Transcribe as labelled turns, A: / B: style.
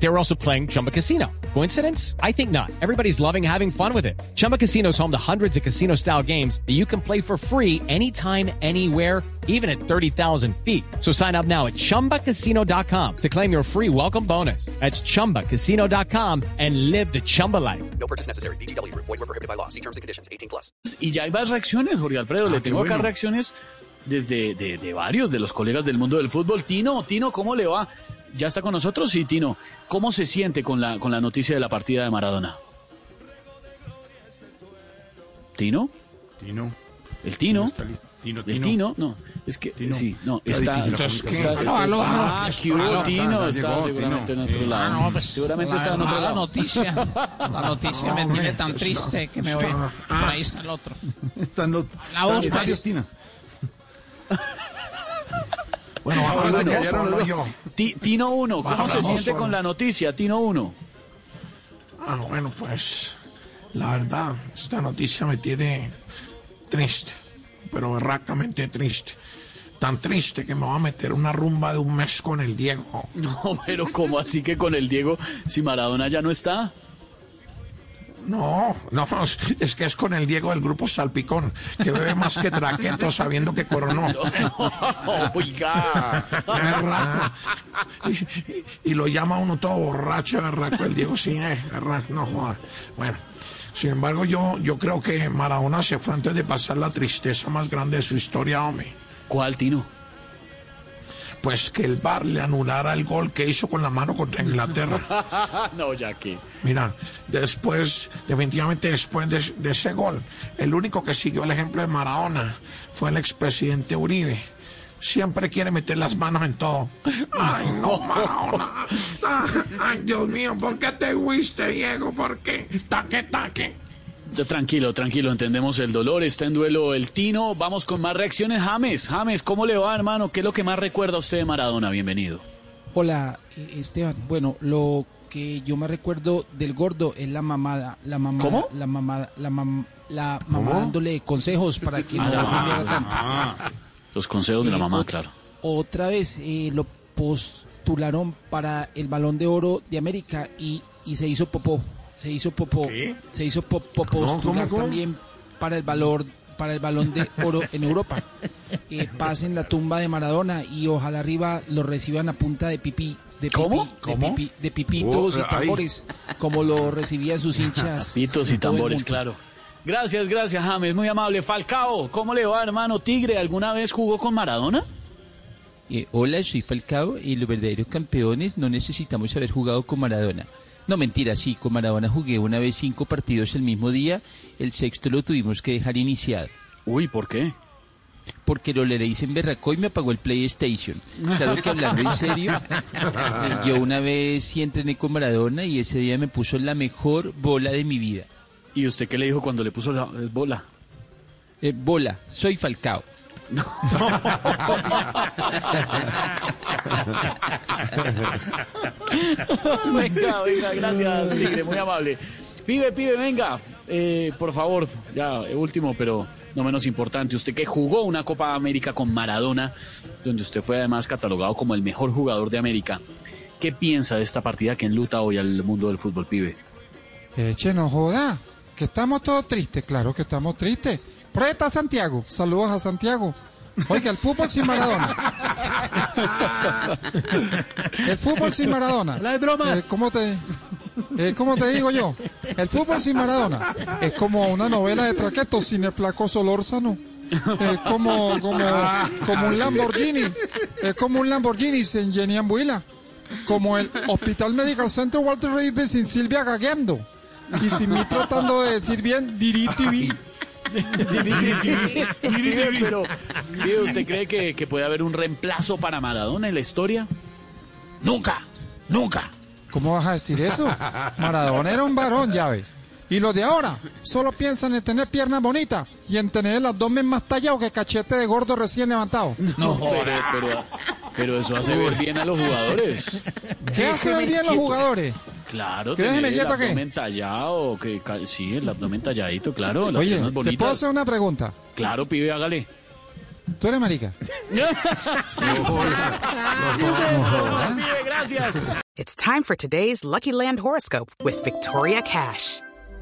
A: They were also playing Chumba Casino. Coincidence? I think not. Everybody's loving having fun with it. Chumba Casino is home to hundreds of casino style games that you can play for free anytime, anywhere, even at 30,000 feet. So sign up now at chumbacasino.com to claim your free welcome bonus. That's chumbacasino.com and live the Chumba life.
B: No purchase necessary. BGW. Void were prohibited by law. See terms and conditions. 18 plus.
C: Y ya hay más reacciones, Jorge Alfredo. Le
D: Ah, qué
C: tengo acá
D: bueno.
C: reacciones desde de, de varios de los colegas del mundo del fútbol. Tino, Tino, ¿cómo le va? ¿Ya está con nosotros? Sí, Tino. ¿Cómo se siente con la, con la noticia de la partida de Maradona? ¿Tino?
D: Tino.
C: ¿El Tino?
D: Está listo. Tino,
C: ¿El Tino? No, es que
D: Tino.
C: sí, no,
D: Está
C: está... está- está-
E: Aló, aló.
C: Ah, ¿qué hubo,
E: Aló,
C: Tino? Está seguramente
D: Tino.
C: en otro lado.
E: Ah, no, pues
C: seguramente
E: la
C: está en otro
E: verdad, la
C: lado.
E: noticia, la noticia me tiene tan triste que me voy. Por ahí está el otro.
D: Están los,
E: La voz, pues.
D: Tina.
F: Bueno,
D: Ah, callaron los dos.
C: Ti- Tino 1, ¿cómo se siente con la noticia? Tino 1.
F: Ah, bueno, pues la verdad, esta noticia me tiene triste, pero berracamente triste. Tan triste que me va a meter una rumba de un mes con el Diego.
C: No, pero ¿cómo así que con el Diego, si Maradona ya no está?
F: No, no, es que es con el Diego del grupo Salpicón, que bebe más que traqueto sabiendo que coronó.
C: Oiga.
F: Berraco. Y, y lo llama uno todo borracho, berraco, el Diego sí, eh, berraco, no joda. Bueno, sin embargo, yo, yo creo que Maradona se fue antes de pasar la tristeza más grande de su historia, hombre.
C: ¿Cuál, Tino?
F: Pues que el VAR le anulara el gol que hizo con la mano contra Inglaterra.
C: no, que.
F: Mira, después, definitivamente después de, de ese gol, el único que siguió el ejemplo de Maradona fue el expresidente Uribe. Siempre quiere meter las manos en todo. Ay, no, Maradona. Ay, Dios mío, ¿por qué te fuiste, Diego? ¿Por qué? Taque, taque.
C: Tranquilo, tranquilo, entendemos el dolor, está en duelo el Tino. Vamos con más reacciones. James, James, ¿cómo le va, hermano? ¿Qué es lo que más recuerda a usted de Maradona? Bienvenido.
E: Hola, eh, Esteban. Bueno, lo que yo me recuerdo del gordo es la mamada, la mamada,
C: ¿Cómo?
E: la mamada, la mam, la mamá dándole consejos para que no bebiera tanto.
C: Los consejos de la
E: Eh,
C: mamá, claro.
E: Otra vez eh, lo postularon para el Balón de Oro de América y, y se hizo popó. Se hizo popó.
D: ¿Qué?
E: Se hizo popó postular
D: cómo?
E: también para el valor para el Balón de Oro en Europa. Eh, pasen la tumba de Maradona y ojalá arriba lo reciban a punta de pipí. De pipí,
C: ¿Cómo?
E: De,
C: ¿Cómo?
E: pipí- de pipitos
D: Oh,
E: y
D: ay.
E: tambores, como lo recibían sus hinchas.
C: Pitos y tambores, claro. Gracias, gracias, James, muy amable. Falcao, ¿cómo le va, hermano? Tigre, ¿alguna vez jugó con Maradona?
G: Eh, hola, soy Falcao y los verdaderos campeones no necesitamos haber jugado con Maradona. No, mentira, sí, con Maradona jugué una vez cinco partidos el mismo día, el sexto lo tuvimos que dejar iniciado.
C: Uy, ¿por qué?
G: Porque lo le hice en berracó y me apagó el PlayStation. Claro que hablando en serio, yo una vez sí entrené con Maradona y ese día me puso la mejor bola de mi vida.
C: ¿Y usted qué le dijo cuando le puso la eh, bola?
G: Eh, bola, soy Falcao.
C: venga, venga, gracias, Tigre, muy amable. Pibe, pibe, venga, eh, por favor, ya eh, último, pero no menos importante, usted que jugó una Copa América con Maradona, donde usted fue además catalogado como el mejor jugador de América, ¿qué piensa de esta partida que enluta hoy al mundo del fútbol, pibe?
H: Eche, no joda, que estamos todos tristes, claro que estamos tristes. Por ahí está Santiago, saludos a Santiago. Oiga, el fútbol sin Maradona. El fútbol sin Maradona.
E: La de bromas.
H: Eh, ¿cómo, te, eh, ¿Cómo te digo yo? El fútbol sin Maradona es como una novela de traquetos sin el flaco Solórzano. Es como, como, como un Lamborghini. Es como un Lamborghini sin Jenny Ambuila. Como el Hospital Medical Center Walter Reed de sin Silvia gagueando. Y sin mí tratando de decir bien Diri TV.
C: Pibe, pero ¿usted cree que, que puede haber un reemplazo para Maradona en la historia?
F: Nunca, nunca.
H: ¿Cómo vas a decir eso? Maradona era un varón, ves. Y los de ahora solo piensan en tener piernas bonitas y en tener el abdomen más tallado que cachete de gordo recién levantado.
C: No, pero, pero, pero eso hace ver bien a los jugadores.
H: ¿Qué hace ver bien los jugadores?
C: Claro,
H: ¿Quieres
C: tener el
H: quieto qué?
C: abdomen tallado, que, sí, el abdomen talladito, claro, las
H: Oye, ¿te puedo hacer una pregunta?
C: Claro, pibe, hágale.
H: ¿Tú eres marica?
C: pibe, gracias.
I: It's time for today's Lucky Land horoscope with Victoria Cash.